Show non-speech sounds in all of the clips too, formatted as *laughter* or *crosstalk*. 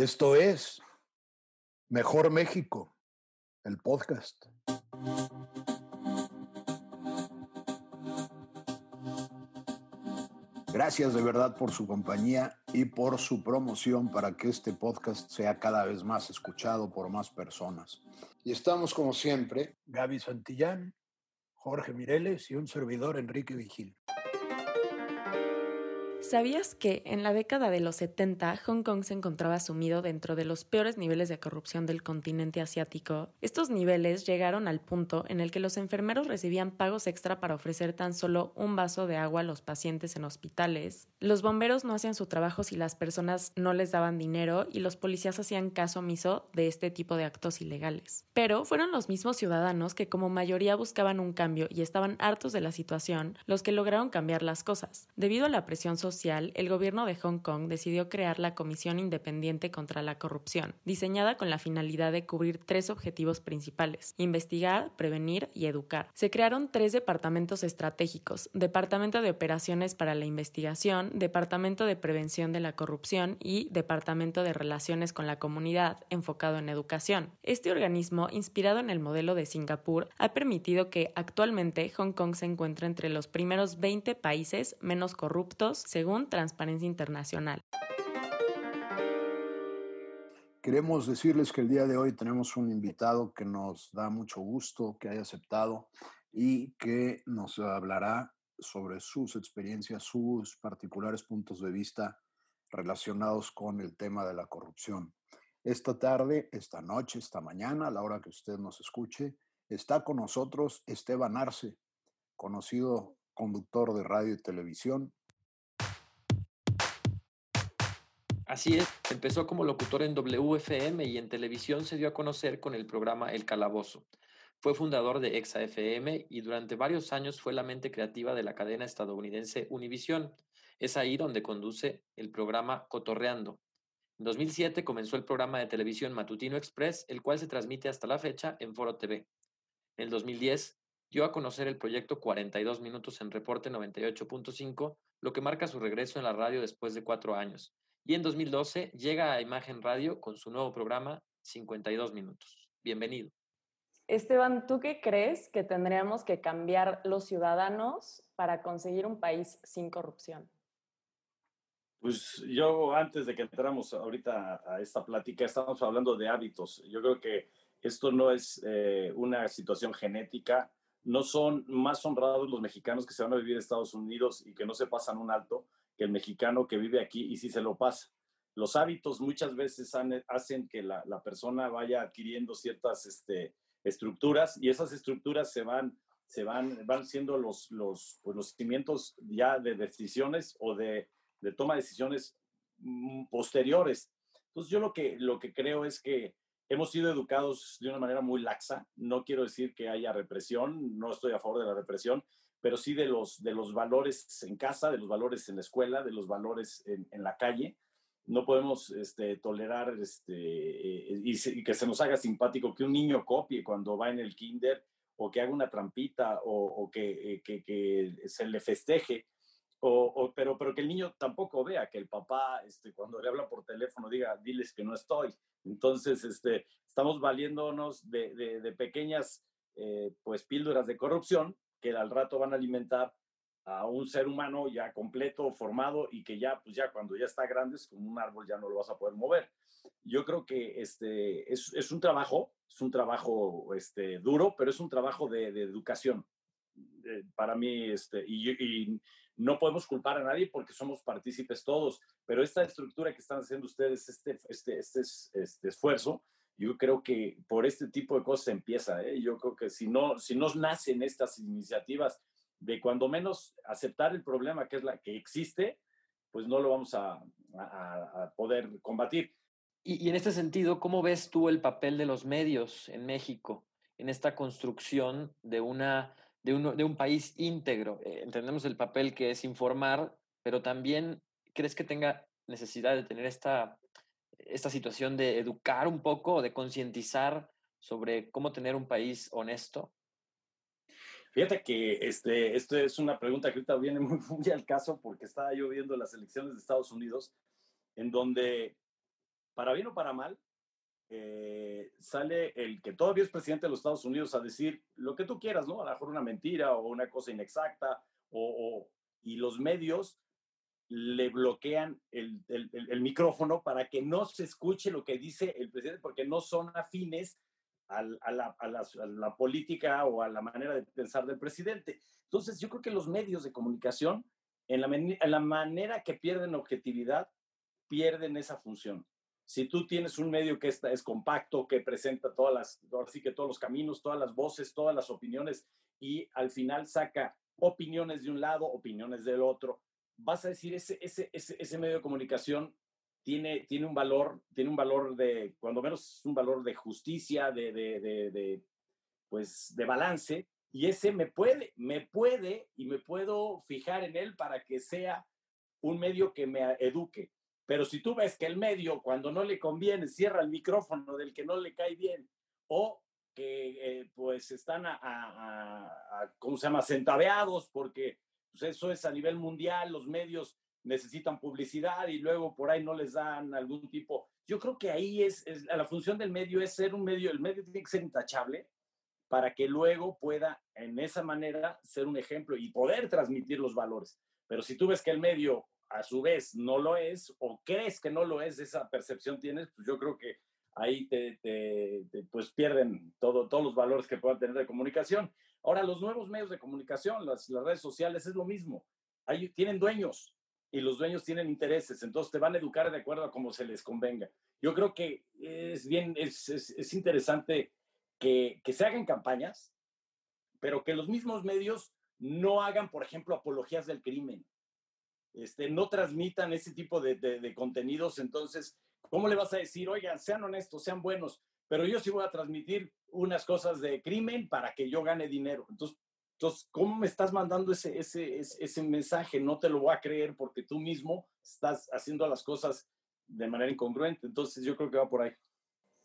Esto es Mejor México, el podcast. Gracias de verdad por su compañía y por su promoción para que este podcast sea cada vez más escuchado por más personas. Y estamos como siempre, Gaby Santillán, Jorge Mireles y un servidor Enrique Vigil. ¿Sabías que en la década de los 70 Hong Kong se encontraba sumido dentro de los peores niveles de corrupción del continente asiático? Estos niveles llegaron al punto en el que los enfermeros recibían pagos extra para ofrecer tan solo un vaso de agua a los pacientes en hospitales. Los bomberos no hacían su trabajo si las personas no les daban dinero y los policías hacían caso omiso de este tipo de actos ilegales. Pero fueron los mismos ciudadanos que como mayoría buscaban un cambio y estaban hartos de la situación los que lograron cambiar las cosas. Debido a la presión social el gobierno de Hong Kong decidió crear la Comisión Independiente contra la Corrupción, diseñada con la finalidad de cubrir tres objetivos principales, investigar, prevenir y educar. Se crearon tres departamentos estratégicos, Departamento de Operaciones para la Investigación, Departamento de Prevención de la Corrupción y Departamento de Relaciones con la Comunidad, enfocado en educación. Este organismo, inspirado en el modelo de Singapur, ha permitido que actualmente Hong Kong se encuentre entre los primeros 20 países menos corruptos, según Transparencia Internacional. Queremos decirles que el día de hoy tenemos un invitado que nos da mucho gusto que haya aceptado y que nos hablará sobre sus experiencias, sus particulares puntos de vista relacionados con el tema de la corrupción. Esta tarde, esta noche, esta mañana, a la hora que usted nos escuche, está con nosotros Esteban Arce, conocido conductor de radio y televisión, Así es, empezó como locutor en WFM y en televisión se dio a conocer con el programa El Calabozo. Fue fundador de ExaFM y durante varios años fue la mente creativa de la cadena estadounidense Univision. Es ahí donde conduce el programa Cotorreando. En 2007 comenzó el programa de televisión Matutino Express, el cual se transmite hasta la fecha en Foro TV. En el 2010 dio a conocer el proyecto 42 Minutos en Reporte 98.5, lo que marca su regreso en la radio después de cuatro años y en 2012 llega a Imagen Radio con su nuevo programa 52 Minutos. Bienvenido. Esteban, ¿tú qué crees que tendríamos que cambiar los ciudadanos para conseguir un país sin corrupción? Pues yo, antes de que entramos ahorita a esta plática, estamos hablando de hábitos. Yo creo que esto no es eh, una situación genética. No son más honrados los mexicanos que se van a vivir en Estados Unidos y que no se pasan un alto que el mexicano que vive aquí y si se lo pasa. Los hábitos muchas veces hacen que la, persona vaya adquiriendo ciertas este, estructuras y esas estructuras se van, se van, van siendo los, los, pues los cimientos ya de decisiones o de, de toma de decisiones mm, posteriores. Entonces yo lo que, lo que creo es que hemos sido educados de una manera muy laxa. No quiero decir que haya represión, no estoy a favor de la represión, pero sí de los, de los valores en casa, de los valores en la escuela, de los valores en, la calle. No podemos este, tolerar este, eh, y, que se nos haga simpático que un niño copie cuando va en el kinder o que haga una trampita o, eh, que, que, se le festeje. O, pero, pero que el niño tampoco vea que el papá, este, cuando le habla por teléfono, diga, diles que no estoy. Entonces, este, estamos valiéndonos de, de, pequeñas eh, pues píldoras de corrupción que al rato van a alimentar a un ser humano ya completo, formado y que ya, pues ya cuando ya está grande es como un árbol, ya no lo vas a poder mover. Yo creo que este, es, es un trabajo, es un trabajo este, duro, pero es un trabajo de, educación. Eh, para mí, este, y, no podemos culpar a nadie porque somos partícipes todos, pero esta estructura que están haciendo ustedes, este, este, este, este esfuerzo, yo creo que por este tipo de cosas empieza. ¿eh? Yo creo que si no, si no nacen estas iniciativas de cuando menos aceptar el problema que es la que existe, pues no lo vamos a, poder combatir. Y, y, en este sentido, ¿cómo ves tú el papel de los medios en México en esta construcción de, una, de, un, de un país íntegro? Eh, entendemos el papel que es informar, pero también crees que tenga necesidad de tener esta esta situación de educar un poco, de concientizar sobre cómo tener un país honesto? Fíjate que este, esto es una pregunta que ahorita viene *laughs* muy, muy al caso porque estaba yo viendo las elecciones de Estados Unidos, en donde para bien o para mal, eh, sale el que todavía es presidente de los Estados Unidos a decir lo que tú quieras, ¿no? A lo mejor una mentira o una cosa inexacta, o, y los medios le bloquean el, el, micrófono para que no se escuche lo que dice el presidente, porque no son afines a, la, a, la, política o a la manera de pensar del presidente. Entonces, yo creo que los medios de comunicación, en la, en la manera que pierden objetividad, pierden esa función si tú tienes un medio que está, es compacto, que presenta todas las, así que todos los caminos, todas las voces, todas las opiniones y al final saca opiniones de un lado, opiniones del otro, vas a decir, ese, ese, ese, ese medio de comunicación tiene, tiene un valor, tiene un valor de, cuando menos un valor de justicia, de, de, de, de, pues, de balance, y ese me puede, me puede y me puedo fijar en él para que sea un medio que me eduque. Pero si tú ves que el medio, cuando no le conviene, cierra el micrófono del que no le cae bien, o que eh, pues están a, a, ¿cómo se llama?, centaveados, porque pues eso es a nivel mundial, los medios necesitan publicidad y luego por ahí no les dan algún tipo. Yo creo que ahí es, es, la función del medio es ser un medio, el medio tiene que ser intachable para que luego pueda en esa manera ser un ejemplo y poder transmitir los valores. Pero si tú ves que el medio a su vez no lo es o crees que no lo es, esa percepción tienes, pues yo creo que ahí te, pues pierden todo, todos los valores que puedan tener de comunicación. Ahora, los nuevos medios de comunicación, las, redes sociales, es lo mismo. Ahí tienen dueños y los dueños tienen intereses, entonces te van a educar de acuerdo a cómo se les convenga. Yo creo que es bien, es, es, es interesante que, se hagan campañas, pero que los mismos medios no hagan, por ejemplo, apologías del crimen este, no transmitan ese tipo de, contenidos, entonces, ¿cómo le vas a decir, oigan, sean honestos, sean buenos, pero yo sí voy a transmitir unas cosas de crimen para que yo gane dinero? Entonces, entonces ¿cómo me estás mandando ese, ese, ese, mensaje? No te lo voy a creer porque tú mismo estás haciendo las cosas de manera incongruente. Entonces, yo creo que va por ahí.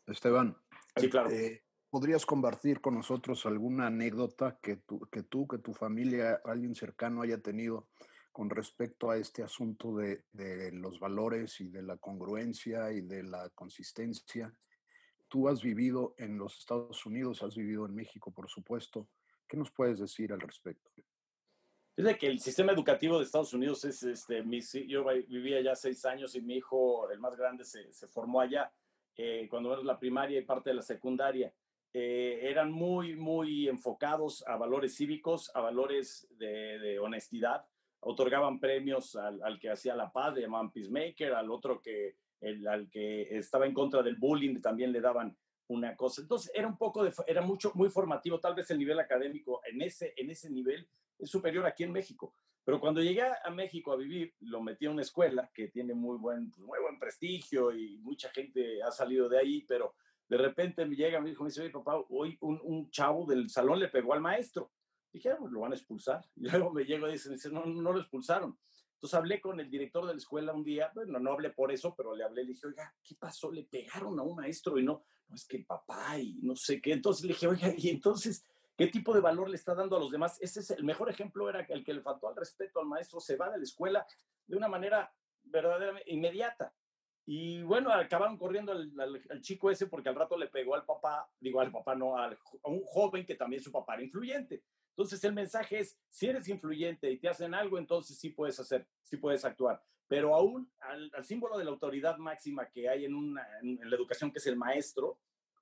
Esteban. Sí, claro. Eh, ¿Podrías compartir con nosotros alguna anécdota que tú, que tú, que tu familia, alguien cercano haya tenido con respecto a este asunto de, los valores y de la congruencia y de la consistencia. Tú has vivido en los Estados Unidos, has vivido en México, por supuesto. ¿Qué nos puedes decir al respecto? Es de que el sistema educativo de Estados Unidos es, este, yo vivía allá seis años y mi hijo, el más grande, se, formó allá eh, cuando era la primaria y parte de la secundaria. Eh, eran muy, muy enfocados a valores cívicos, a valores de, de honestidad, otorgaban premios al, que hacía la paz, le llamaban Peacemaker, al otro que, el, al que estaba en contra del bullying también le daban una cosa. Entonces era un poco, de, era mucho, muy formativo, tal vez el nivel académico en ese, en ese nivel es superior aquí en México. Pero cuando llegué a México a vivir, lo metí a una escuela que tiene muy buen, pues, muy buen prestigio y mucha gente ha salido de ahí, pero de repente me llega mi hijo me dice, oye papá, hoy un, chavo del salón le pegó al maestro. Dije, ah, pues lo van a expulsar. *laughs* Y luego me llego y dice, dice no, no lo expulsaron. Entonces hablé con el director de la escuela un día, bueno, no hablé por eso, pero le hablé, le dije, oiga, ¿qué pasó? Le pegaron a un maestro y no, no es que el papá y no sé qué. Entonces le dije, oiga, y entonces, ¿qué tipo de valor le está dando a los demás? Ese es el mejor ejemplo, era el que le faltó al respeto al maestro, se va de la escuela de una manera verdaderamente inmediata. Y bueno, acabaron corriendo al, al, chico ese porque al rato le pegó al papá, digo al papá, no, a un joven que también su papá era influyente. Entonces el mensaje es, si eres influyente y te hacen algo, entonces sí puedes hacer, sí puedes actuar. Pero aún al, símbolo de la autoridad máxima que hay en, la educación, que es el maestro,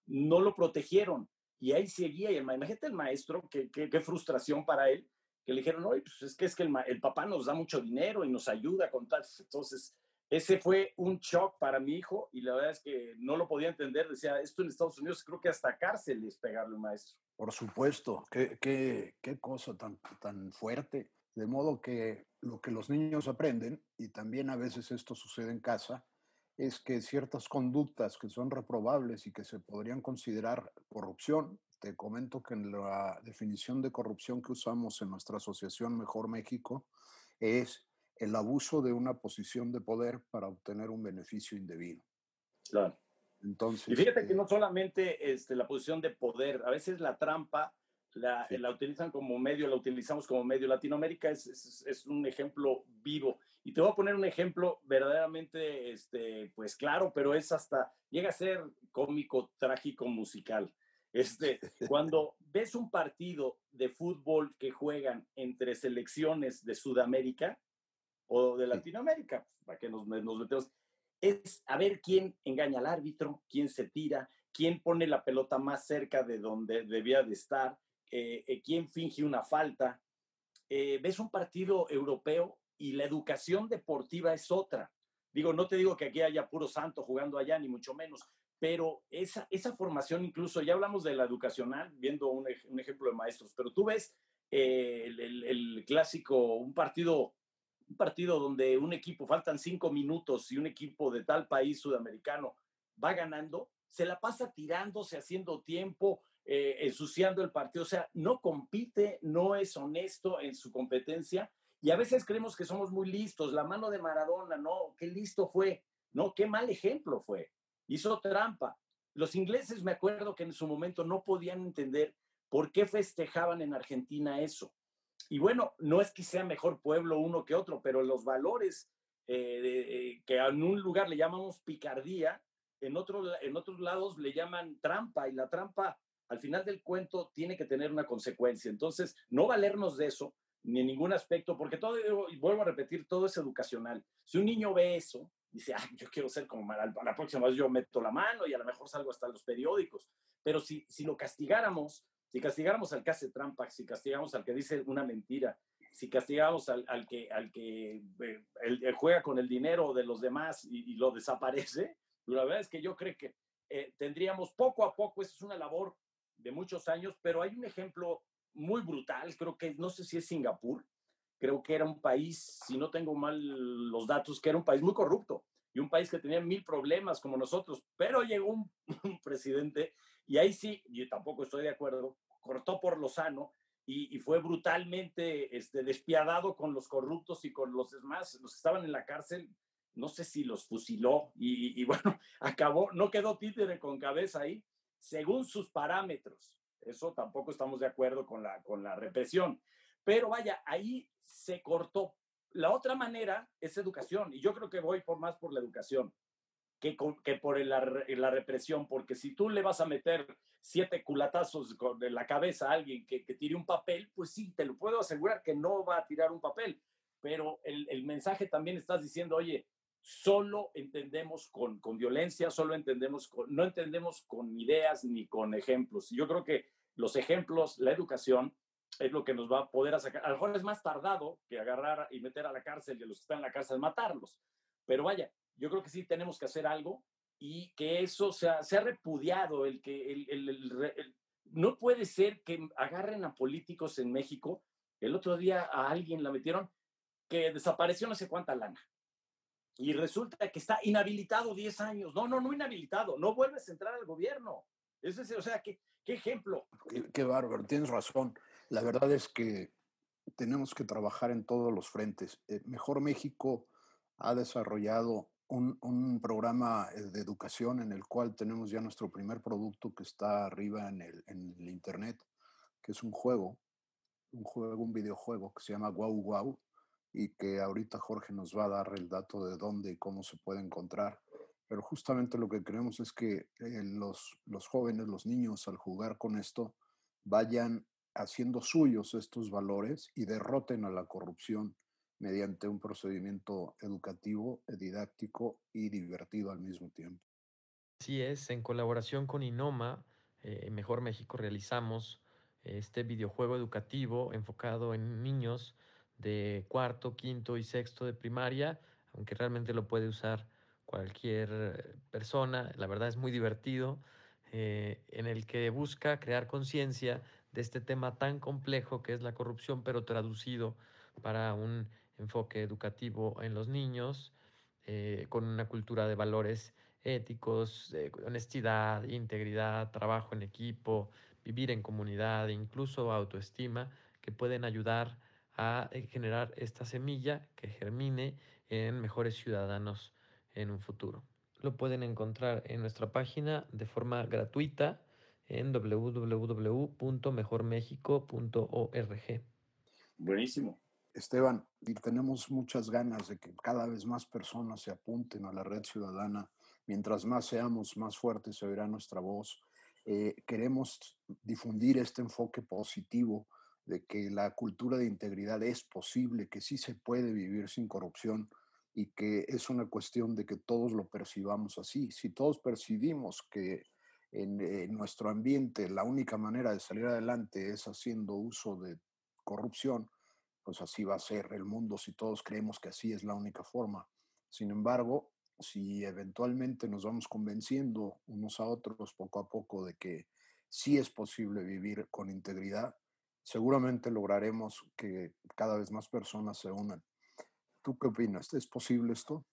no lo protegieron. Y ahí seguía, y el, imagínate el maestro, qué, qué, frustración para él, que le dijeron, oye, pues es que es que el, el, papá nos da mucho dinero y nos ayuda con tal. Entonces, ese fue un shock para mi hijo y la verdad es que no lo podía entender. Decía, esto en Estados Unidos creo que hasta cárcel es pegarle un maestro. Por supuesto, qué, qué, qué cosa tan, tan fuerte. De modo que lo que los niños aprenden, y también a veces esto sucede en casa, es que ciertas conductas que son reprobables y que se podrían considerar corrupción, te comento que en la definición de corrupción que usamos en nuestra asociación Mejor México es el abuso de una posición de poder para obtener un beneficio indebido. Claro. Entonces, y fíjate que eh no solamente este, la posición de poder, a veces la trampa la, la utilizan como medio, la utilizamos como medio. Latinoamérica es, es, es, un ejemplo vivo. Y te voy a poner un ejemplo verdaderamente, este, pues claro, pero es hasta, llega a ser cómico, trágico, musical. Este, cuando ves un partido de fútbol que juegan entre selecciones de Sudamérica o de Latinoamérica, para que nos, nos metemos, es a ver quién engaña al árbitro, quién se tira, quién pone la pelota más cerca de donde debía de estar, eh, eh, quién finge una falta. Eh, ves un partido europeo y la educación deportiva es otra. Digo, no te digo que aquí haya puro santo jugando allá, ni mucho menos, pero esa, esa formación incluso, ya hablamos de la educacional, viendo un, un ejemplo de maestros, pero tú ves el, el, el, clásico, un partido un partido donde un equipo, faltan cinco minutos y un equipo de tal país sudamericano va ganando, se la pasa tirándose, haciendo tiempo, eh, ensuciando el partido. O sea, no compite, no es honesto en su competencia. Y a veces creemos que somos muy listos. La mano de Maradona, no, qué listo fue. No, qué mal ejemplo fue. Hizo trampa. Los ingleses, me acuerdo que en su momento no podían entender por qué festejaban en Argentina eso y bueno, no es que sea mejor pueblo uno que otro, pero los valores eh, eh, que en un lugar le llamamos picardía, en, otro, en otros lados le llaman trampa y la trampa al final del cuento tiene que tener una consecuencia. Entonces, no valernos de eso ni en ningún aspecto, porque todo, y vuelvo a repetir, todo es educacional. Si un niño ve eso, dice, ah, yo quiero ser como Maral, la próxima vez yo meto la mano y a lo mejor salgo hasta los periódicos. Pero si, si lo castigáramos, si castigáramos al que hace trampa, si castigamos al que dice una mentira, si castigamos al, al que, al que eh, el, juega con el dinero de los demás y, lo desaparece, la verdad es que yo creo que eh, tendríamos poco a poco, esa es una labor de muchos años, pero hay un ejemplo muy brutal, creo que no sé si es Singapur, creo que era un país, si no tengo mal los datos, que era un país muy corrupto y un país que tenía mil problemas como nosotros, pero llegó un, *laughs* un presidente y ahí sí, yo tampoco estoy de acuerdo, cortó por lo sano y, fue brutalmente este, despiadado con los corruptos y con los demás, los que estaban en la cárcel, no sé si los fusiló y, y bueno, *laughs* acabó, no quedó títere con cabeza ahí, según sus parámetros. Eso tampoco estamos de acuerdo con la, con la represión. Pero vaya, ahí se cortó. La otra manera es educación, y yo creo que voy por más por la educación que, que por la, represión, porque si tú le vas a meter siete culatazos de la cabeza a alguien que, que, tire un papel, pues sí, te lo puedo asegurar que no va a tirar un papel, pero el, el mensaje también estás diciendo, oye, solo entendemos con, con violencia, solo entendemos con, no entendemos con ideas ni con ejemplos. Yo creo que los ejemplos, la educación, es lo que nos va a poder sacar. A lo mejor es más tardado que agarrar y meter a la cárcel y los que están en la cárcel matarlos. Pero vaya, yo creo que sí tenemos que hacer algo y que eso sea, ha repudiado, el que el, el, no puede ser que agarren a políticos en México. El otro día a alguien la metieron que desapareció no sé cuánta lana. Y resulta que está inhabilitado 10 años. No, no, no inhabilitado. No vuelves a entrar al gobierno. Es o sea, ¿qué, qué ejemplo? Qué, qué bárbaro, tienes razón. La verdad es que tenemos que trabajar en todos los frentes. Eh, Mejor México ha desarrollado un, programa eh, de educación en el cual tenemos ya nuestro primer producto que está arriba en el, internet, que es un juego, un juego, un videojuego que se llama Wow Wow y que ahorita Jorge nos va a dar el dato de dónde y cómo se puede encontrar. Pero justamente lo que queremos es que eh, los, los jóvenes, los niños, al jugar con esto, vayan haciendo suyos estos valores y derroten a la corrupción mediante un procedimiento educativo, didáctico y divertido al mismo tiempo. Así es, en colaboración con Inoma, eh, Mejor México, realizamos este videojuego educativo enfocado en niños de cuarto, quinto y sexto de primaria, aunque realmente lo puede usar cualquier persona, la verdad es muy divertido, eh, en el que busca crear conciencia de este tema tan complejo que es la corrupción, pero traducido para un enfoque educativo en los niños, eh, con una cultura de valores éticos, honestidad, integridad, trabajo en equipo, vivir en comunidad, incluso autoestima, que pueden ayudar a eh, generar esta semilla que germine en mejores ciudadanos en un futuro. Lo pueden encontrar en nuestra página de forma gratuita en www.mejormexico.org. Buenísimo. Esteban, y tenemos muchas ganas de que cada vez más personas se apunten a la red ciudadana. Mientras más seamos, más fuerte se oirá nuestra voz. Eh, queremos difundir este enfoque positivo de que la cultura de integridad es posible, que sí se puede vivir sin corrupción y que es una cuestión de que todos lo percibamos así. Si todos percibimos que en, en nuestro ambiente la única manera de salir adelante es haciendo uso de corrupción, pues así va a ser el mundo si todos creemos que así es la única forma. Sin embargo, si eventualmente nos vamos convenciendo unos a otros poco a poco de que sí es posible vivir con integridad, seguramente lograremos que cada vez más personas se unan. ¿Tú qué opinas? ¿Es posible esto?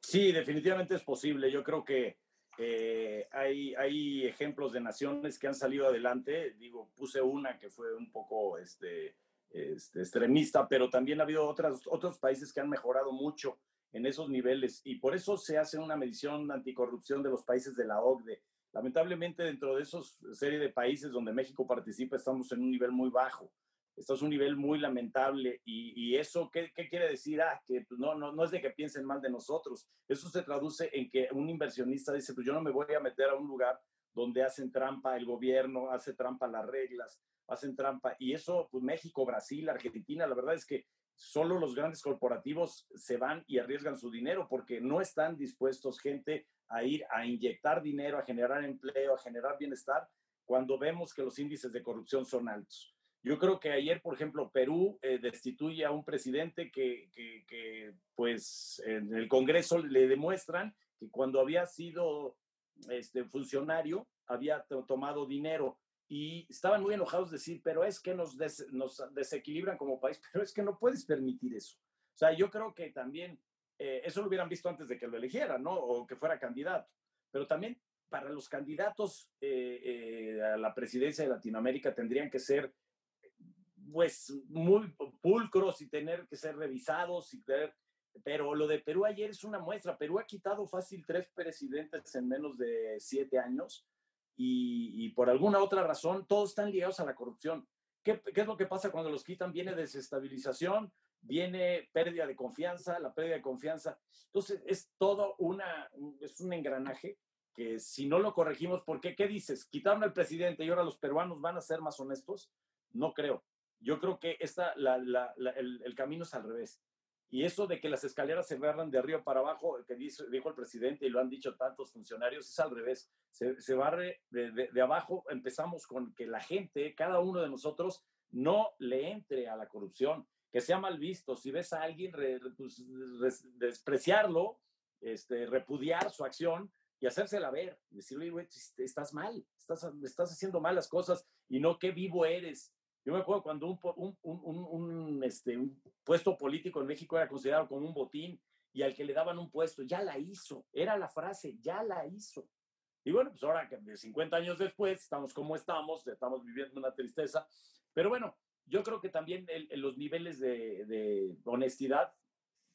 Sí, definitivamente es posible. Yo creo que eh, hay, hay ejemplos de naciones que han salido adelante. Digo, puse una que fue un poco este, este, extremista, pero también ha habido otras, otros países que han mejorado mucho en esos niveles y por eso se hace una medición anticorrupción de los países de la OCDE. Lamentablemente dentro de esos serie de países donde México participa estamos en un nivel muy bajo. Esto es un nivel muy lamentable y, eso, ¿qué, ¿qué, quiere decir? Ah, que pues, no, no, no es de que piensen mal de nosotros. Eso se traduce en que un inversionista dice, pues yo no me voy a meter a un lugar donde hacen trampa el gobierno, hace trampa las reglas, hacen trampa. Y eso, pues México, Brasil, Argentina, la verdad es que solo los grandes corporativos se van y arriesgan su dinero porque no están dispuestos gente a ir a inyectar dinero, a generar empleo, a generar bienestar, cuando vemos que los índices de corrupción son altos. Yo creo que ayer, por ejemplo, Perú eh, destituye a un presidente que, que, que, pues, en el Congreso le demuestran que cuando había sido este, funcionario había tomado dinero y estaban muy enojados de decir, pero es que nos, nos desequilibran como país, *laughs* pero es que no puedes permitir eso. O sea, yo creo que también eh, eso lo hubieran visto antes de que lo eligieran, ¿no? O que fuera candidato. Pero también para los candidatos eh, eh, a la presidencia de Latinoamérica tendrían que ser, pues, muy pulcros y tener que ser revisados y tener pero lo de Perú ayer es una muestra. Perú ha quitado fácil tres presidentes en menos de siete años y, por alguna otra razón todos están ligados a la corrupción. ¿Qué, ¿Qué, es lo que pasa cuando los quitan? Viene desestabilización, viene pérdida de confianza, la pérdida de confianza. Entonces es todo una, es un engranaje que si no lo corregimos, ¿por qué? ¿Qué dices? ¿Quitaron al presidente y ahora los peruanos van a ser más honestos? No creo. Yo creo que esta, el camino es al revés y eso de que las escaleras se barran de arriba para abajo, que dijo, dijo el presidente y lo han dicho tantos funcionarios, es al revés. Se, se barre de, de, abajo. Empezamos con que la gente, cada uno de nosotros, no le entre a la corrupción, que sea mal visto. Si ves a alguien, re, pues, despreciarlo, este, repudiar su acción y hacérsela ver. Decirle, güey, estás mal, estás, estás haciendo malas cosas y no qué vivo eres yo me acuerdo cuando un, un, un, un, este, puesto político en México era considerado como un botín y al que le daban un puesto, ya la hizo. Era la frase, ya la hizo. Y bueno, pues ahora que 50 años después estamos como estamos, estamos viviendo una tristeza. Pero bueno, yo creo que también el, los niveles de, honestidad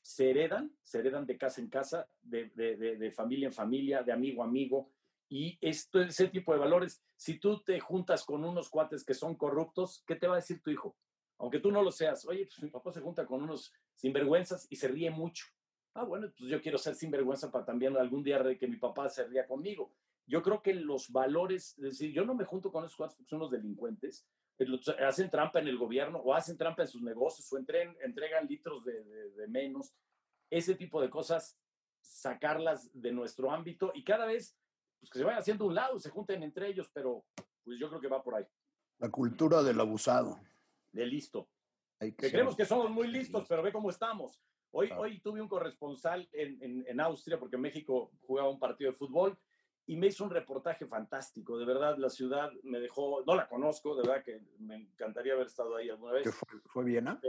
se heredan, se heredan de casa en casa, de familia en familia, de amigo a amigo. Y esto, ese tipo de valores, si tú te juntas con unos cuates que son corruptos, ¿qué te va a decir tu hijo? Aunque tú no lo seas, oye, pues mi papá se junta con unos sinvergüenzas y se ríe mucho. Ah, bueno, pues yo quiero ser sinvergüenza para también algún día que mi papá se ría conmigo. Yo creo que los valores, es decir, yo no me junto con esos cuates porque son los delincuentes, hacen trampa en el gobierno o hacen trampa en sus negocios o entregan, entregan litros de, de, de menos. Ese tipo de cosas, sacarlas de nuestro ámbito y cada vez pues que se vayan haciendo un lado, se junten entre ellos, pero pues yo creo que va por ahí. La cultura del abusado. De listo. que, que creemos que somos muy listos, pero ve cómo estamos. Hoy, hoy tuve un corresponsal en, en, en, Austria, porque México jugaba un partido de fútbol, y me hizo un reportaje fantástico. De verdad, la ciudad me dejó, no la conozco, de verdad que me encantaría haber estado ahí alguna vez. Fue, fue, Viena?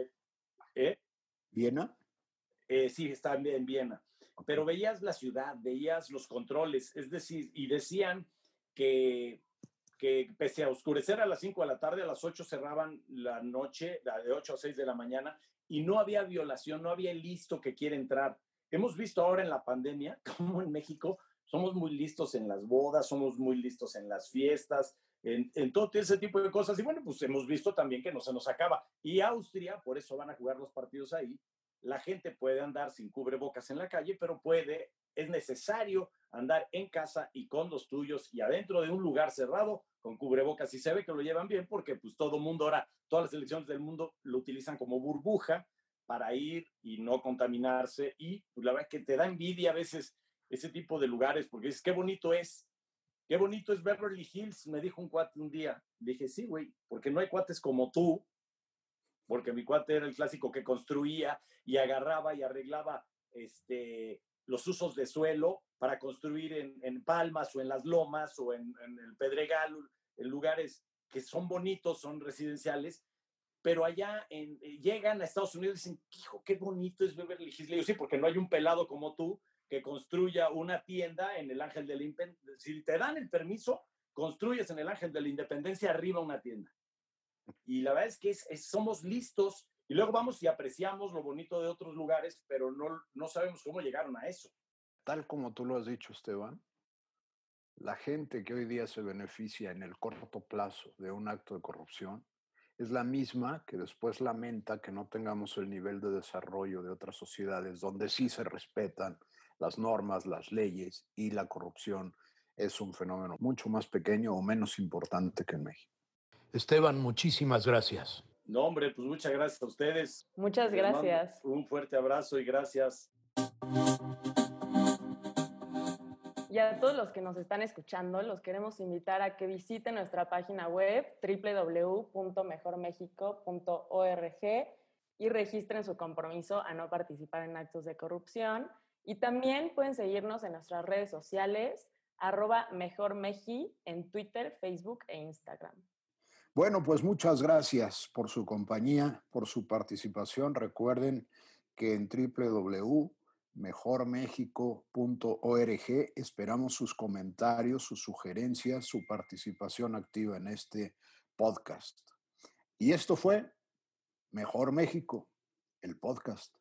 ¿Eh? ¿Viena? Eh, sí, está en Viena pero veías la ciudad, veías los controles, es decir, y decían que, que pese a oscurecer a las 5 de la tarde, a las 8 cerraban la noche, de 8 a 6 de la mañana, y no había violación, no había listo que quiere entrar. Hemos visto ahora en la pandemia, *laughs* como en México, somos muy listos en las bodas, somos muy listos en las fiestas, en, en, todo ese tipo de cosas. Y bueno, pues hemos visto también que no se nos acaba. Y Austria, por eso van a jugar los partidos ahí. La gente puede andar sin cubrebocas en la calle, pero puede, es necesario andar en casa y con los tuyos y adentro de un lugar cerrado con cubrebocas. Y se ve que lo llevan bien porque pues todo mundo ahora, todas las elecciones del mundo lo utilizan como burbuja para ir y no contaminarse. Y pues, la verdad es que te da envidia a veces ese tipo de lugares porque dices, qué bonito es Qué bonito es Beverly Hills, me dijo un cuate un día. Dije, sí, güey, porque no hay cuates como tú, porque mi cuate era el clásico que construía y agarraba y arreglaba este, los usos de suelo para construir en, palmas o en las lomas o en, el Pedregal, en lugares que son bonitos, son residenciales, pero allá en, eh, llegan a Estados Unidos y dicen, hijo, qué bonito es Beverly Hills. Le sí, porque no hay un pelado como tú que construya una tienda en el Ángel de la Independencia. Si te dan el permiso, construyes en el Ángel de la Independencia arriba una tienda. Y la verdad es que somos listos y luego vamos y apreciamos lo bonito de otros lugares, pero no, no sabemos cómo llegaron a eso. Tal como tú lo has dicho, Esteban, la gente que hoy día se beneficia en el corto plazo de un acto de corrupción es la misma que después lamenta que no tengamos el nivel de desarrollo de otras sociedades donde sí se respetan las normas, las leyes y la corrupción es un fenómeno mucho más pequeño o menos importante que en México. Esteban, muchísimas gracias. No, hombre, pues muchas gracias a ustedes. Muchas gracias. Un fuerte abrazo y gracias. Y a todos los que nos están escuchando, los queremos invitar a que visiten nuestra página web www.mejormexico.org y registren su compromiso a no participar en actos de corrupción. Y también pueden seguirnos en nuestras redes sociales, arroba mejormeji en Twitter, Facebook e Instagram. Bueno, pues muchas gracias por su compañía, por su participación. Recuerden que en www.mejormexico.org esperamos sus comentarios, sus sugerencias, su participación activa en este podcast. Y esto fue Mejor México, el podcast.